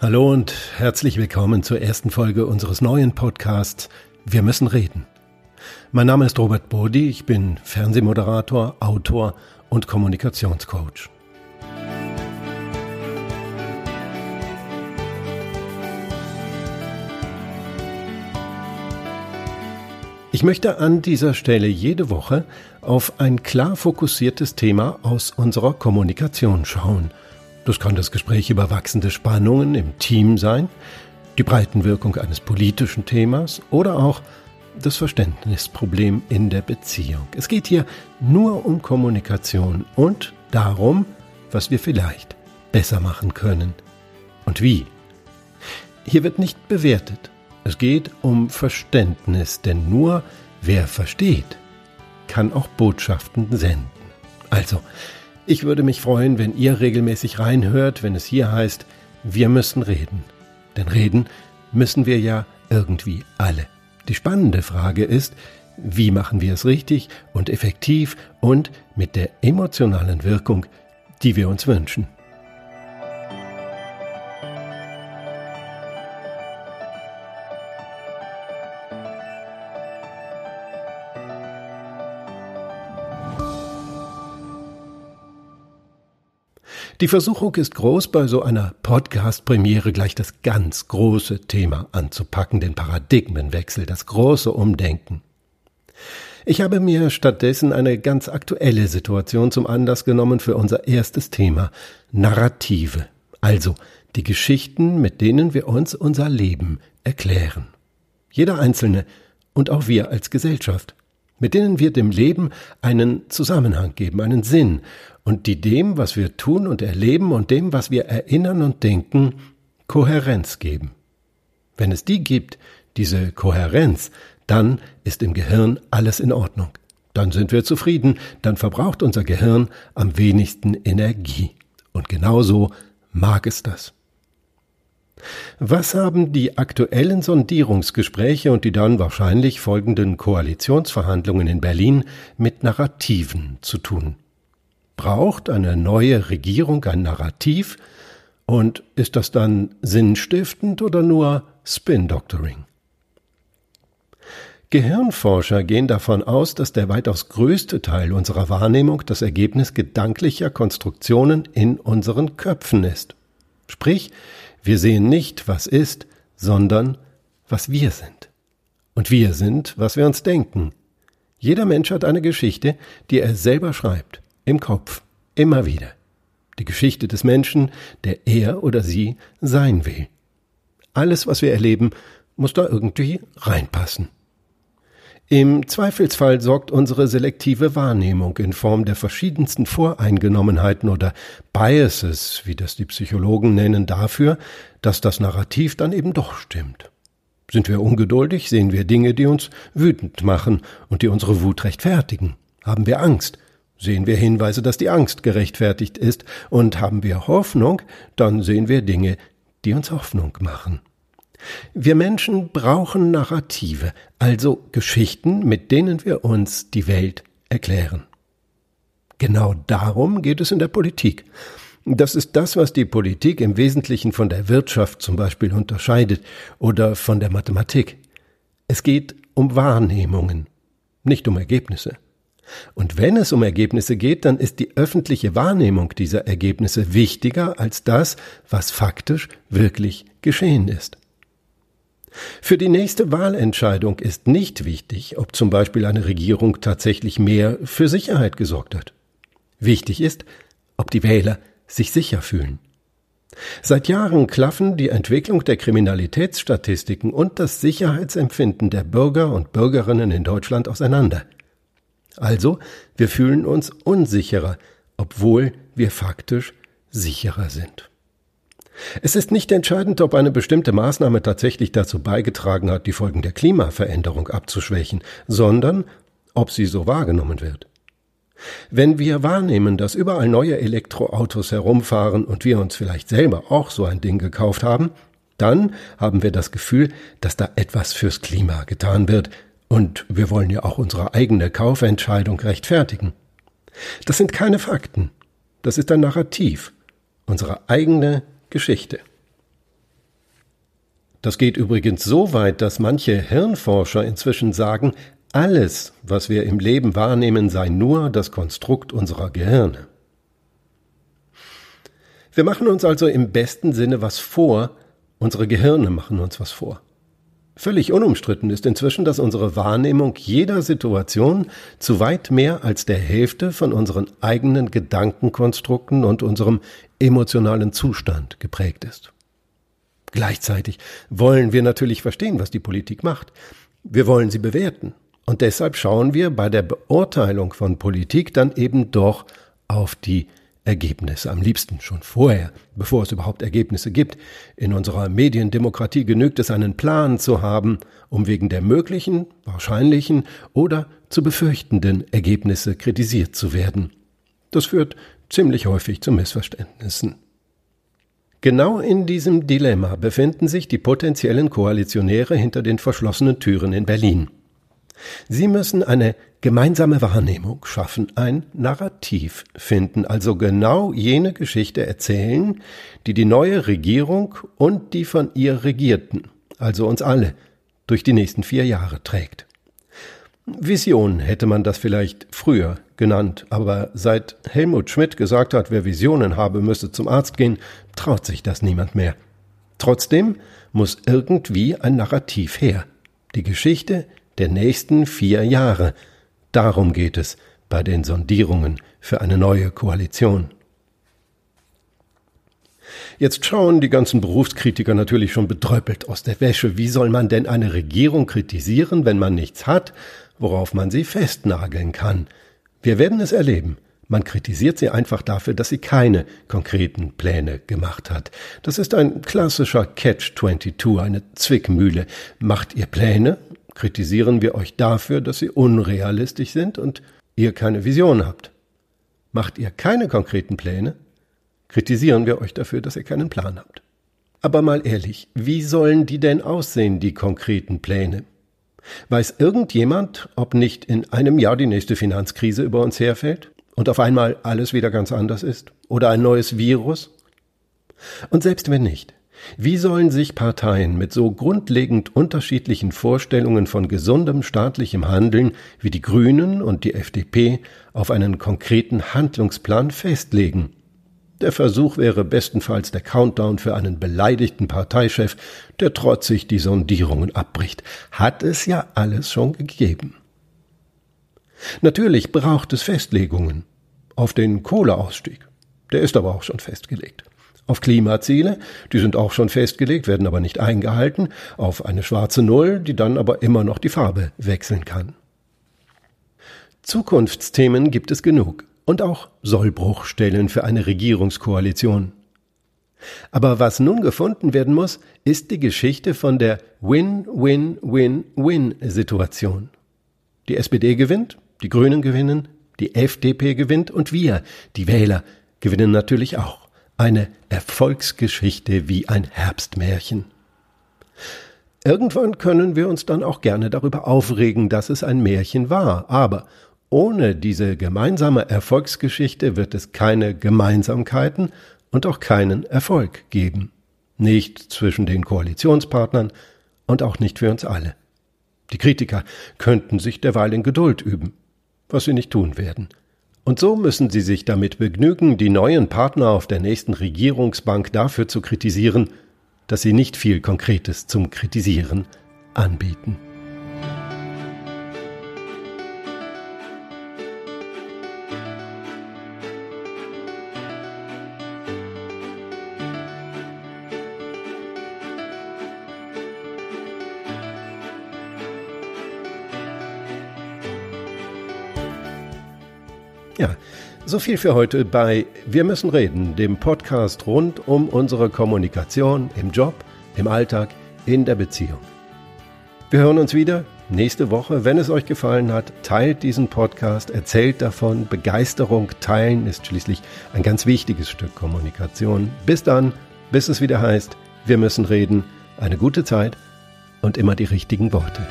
Hallo und herzlich willkommen zur ersten Folge unseres neuen Podcasts Wir müssen reden. Mein Name ist Robert Bodi, ich bin Fernsehmoderator, Autor und Kommunikationscoach. Ich möchte an dieser Stelle jede Woche auf ein klar fokussiertes Thema aus unserer Kommunikation schauen. Das kann das Gespräch über wachsende Spannungen im Team sein, die Breitenwirkung eines politischen Themas oder auch das Verständnisproblem in der Beziehung. Es geht hier nur um Kommunikation und darum, was wir vielleicht besser machen können und wie. Hier wird nicht bewertet, es geht um Verständnis, denn nur wer versteht, kann auch Botschaften senden. Also, ich würde mich freuen, wenn ihr regelmäßig reinhört, wenn es hier heißt, wir müssen reden. Denn reden müssen wir ja irgendwie alle. Die spannende Frage ist, wie machen wir es richtig und effektiv und mit der emotionalen Wirkung, die wir uns wünschen. Die Versuchung ist groß, bei so einer Podcast-Premiere gleich das ganz große Thema anzupacken, den Paradigmenwechsel, das große Umdenken. Ich habe mir stattdessen eine ganz aktuelle Situation zum Anlass genommen für unser erstes Thema, Narrative, also die Geschichten, mit denen wir uns unser Leben erklären. Jeder Einzelne und auch wir als Gesellschaft mit denen wir dem Leben einen Zusammenhang geben, einen Sinn und die dem, was wir tun und erleben und dem, was wir erinnern und denken, Kohärenz geben. Wenn es die gibt, diese Kohärenz, dann ist im Gehirn alles in Ordnung. Dann sind wir zufrieden, dann verbraucht unser Gehirn am wenigsten Energie. Und genauso mag es das. Was haben die aktuellen Sondierungsgespräche und die dann wahrscheinlich folgenden Koalitionsverhandlungen in Berlin mit Narrativen zu tun? Braucht eine neue Regierung ein Narrativ? Und ist das dann sinnstiftend oder nur Spin-Doctoring? Gehirnforscher gehen davon aus, dass der weitaus größte Teil unserer Wahrnehmung das Ergebnis gedanklicher Konstruktionen in unseren Köpfen ist. Sprich, wir sehen nicht, was ist, sondern was wir sind. Und wir sind, was wir uns denken. Jeder Mensch hat eine Geschichte, die er selber schreibt, im Kopf, immer wieder. Die Geschichte des Menschen, der er oder sie sein will. Alles, was wir erleben, muss da irgendwie reinpassen. Im Zweifelsfall sorgt unsere selektive Wahrnehmung in Form der verschiedensten Voreingenommenheiten oder Biases, wie das die Psychologen nennen, dafür, dass das Narrativ dann eben doch stimmt. Sind wir ungeduldig, sehen wir Dinge, die uns wütend machen und die unsere Wut rechtfertigen. Haben wir Angst, sehen wir Hinweise, dass die Angst gerechtfertigt ist, und haben wir Hoffnung, dann sehen wir Dinge, die uns Hoffnung machen. Wir Menschen brauchen Narrative, also Geschichten, mit denen wir uns die Welt erklären. Genau darum geht es in der Politik. Das ist das, was die Politik im Wesentlichen von der Wirtschaft zum Beispiel unterscheidet oder von der Mathematik. Es geht um Wahrnehmungen, nicht um Ergebnisse. Und wenn es um Ergebnisse geht, dann ist die öffentliche Wahrnehmung dieser Ergebnisse wichtiger als das, was faktisch wirklich geschehen ist. Für die nächste Wahlentscheidung ist nicht wichtig, ob zum Beispiel eine Regierung tatsächlich mehr für Sicherheit gesorgt hat. Wichtig ist, ob die Wähler sich sicher fühlen. Seit Jahren klaffen die Entwicklung der Kriminalitätsstatistiken und das Sicherheitsempfinden der Bürger und Bürgerinnen in Deutschland auseinander. Also, wir fühlen uns unsicherer, obwohl wir faktisch sicherer sind. Es ist nicht entscheidend, ob eine bestimmte Maßnahme tatsächlich dazu beigetragen hat, die Folgen der Klimaveränderung abzuschwächen, sondern ob sie so wahrgenommen wird. Wenn wir wahrnehmen, dass überall neue Elektroautos herumfahren und wir uns vielleicht selber auch so ein Ding gekauft haben, dann haben wir das Gefühl, dass da etwas fürs Klima getan wird, und wir wollen ja auch unsere eigene Kaufentscheidung rechtfertigen. Das sind keine Fakten, das ist ein Narrativ, unsere eigene Geschichte. Das geht übrigens so weit, dass manche Hirnforscher inzwischen sagen, alles, was wir im Leben wahrnehmen, sei nur das Konstrukt unserer Gehirne. Wir machen uns also im besten Sinne was vor, unsere Gehirne machen uns was vor. Völlig unumstritten ist inzwischen, dass unsere Wahrnehmung jeder Situation zu weit mehr als der Hälfte von unseren eigenen Gedankenkonstrukten und unserem emotionalen Zustand geprägt ist. Gleichzeitig wollen wir natürlich verstehen, was die Politik macht. Wir wollen sie bewerten. Und deshalb schauen wir bei der Beurteilung von Politik dann eben doch auf die Ergebnisse, am liebsten schon vorher, bevor es überhaupt Ergebnisse gibt. In unserer Mediendemokratie genügt es, einen Plan zu haben, um wegen der möglichen, wahrscheinlichen oder zu befürchtenden Ergebnisse kritisiert zu werden. Das führt ziemlich häufig zu Missverständnissen. Genau in diesem Dilemma befinden sich die potenziellen Koalitionäre hinter den verschlossenen Türen in Berlin. Sie müssen eine gemeinsame Wahrnehmung schaffen, ein Narrativ finden, also genau jene Geschichte erzählen, die die neue Regierung und die von ihr Regierten, also uns alle, durch die nächsten vier Jahre trägt. Vision hätte man das vielleicht früher genannt, aber seit Helmut Schmidt gesagt hat, wer Visionen habe, müsse zum Arzt gehen, traut sich das niemand mehr. Trotzdem muss irgendwie ein Narrativ her. Die Geschichte der nächsten vier Jahre. Darum geht es bei den Sondierungen für eine neue Koalition. Jetzt schauen die ganzen Berufskritiker natürlich schon betröppelt aus der Wäsche. Wie soll man denn eine Regierung kritisieren, wenn man nichts hat, worauf man sie festnageln kann? Wir werden es erleben. Man kritisiert sie einfach dafür, dass sie keine konkreten Pläne gemacht hat. Das ist ein klassischer Catch-22, eine Zwickmühle. Macht ihr Pläne, kritisieren wir euch dafür, dass sie unrealistisch sind und ihr keine Vision habt. Macht ihr keine konkreten Pläne, kritisieren wir euch dafür, dass ihr keinen Plan habt. Aber mal ehrlich, wie sollen die denn aussehen, die konkreten Pläne? Weiß irgendjemand, ob nicht in einem Jahr die nächste Finanzkrise über uns herfällt und auf einmal alles wieder ganz anders ist? Oder ein neues Virus? Und selbst wenn nicht, wie sollen sich Parteien mit so grundlegend unterschiedlichen Vorstellungen von gesundem staatlichem Handeln wie die Grünen und die FDP auf einen konkreten Handlungsplan festlegen? Der Versuch wäre bestenfalls der Countdown für einen beleidigten Parteichef, der trotzig die Sondierungen abbricht. Hat es ja alles schon gegeben. Natürlich braucht es Festlegungen. Auf den Kohleausstieg. Der ist aber auch schon festgelegt auf Klimaziele, die sind auch schon festgelegt, werden aber nicht eingehalten, auf eine schwarze Null, die dann aber immer noch die Farbe wechseln kann. Zukunftsthemen gibt es genug und auch Sollbruchstellen für eine Regierungskoalition. Aber was nun gefunden werden muss, ist die Geschichte von der Win-Win-Win-Win-Situation. Die SPD gewinnt, die Grünen gewinnen, die FDP gewinnt und wir, die Wähler, gewinnen natürlich auch. Eine Erfolgsgeschichte wie ein Herbstmärchen. Irgendwann können wir uns dann auch gerne darüber aufregen, dass es ein Märchen war, aber ohne diese gemeinsame Erfolgsgeschichte wird es keine Gemeinsamkeiten und auch keinen Erfolg geben. Nicht zwischen den Koalitionspartnern und auch nicht für uns alle. Die Kritiker könnten sich derweil in Geduld üben, was sie nicht tun werden. Und so müssen sie sich damit begnügen, die neuen Partner auf der nächsten Regierungsbank dafür zu kritisieren, dass sie nicht viel Konkretes zum Kritisieren anbieten. Ja, so viel für heute bei Wir müssen reden, dem Podcast rund um unsere Kommunikation im Job, im Alltag, in der Beziehung. Wir hören uns wieder nächste Woche. Wenn es euch gefallen hat, teilt diesen Podcast, erzählt davon. Begeisterung teilen ist schließlich ein ganz wichtiges Stück Kommunikation. Bis dann, bis es wieder heißt, wir müssen reden. Eine gute Zeit und immer die richtigen Worte.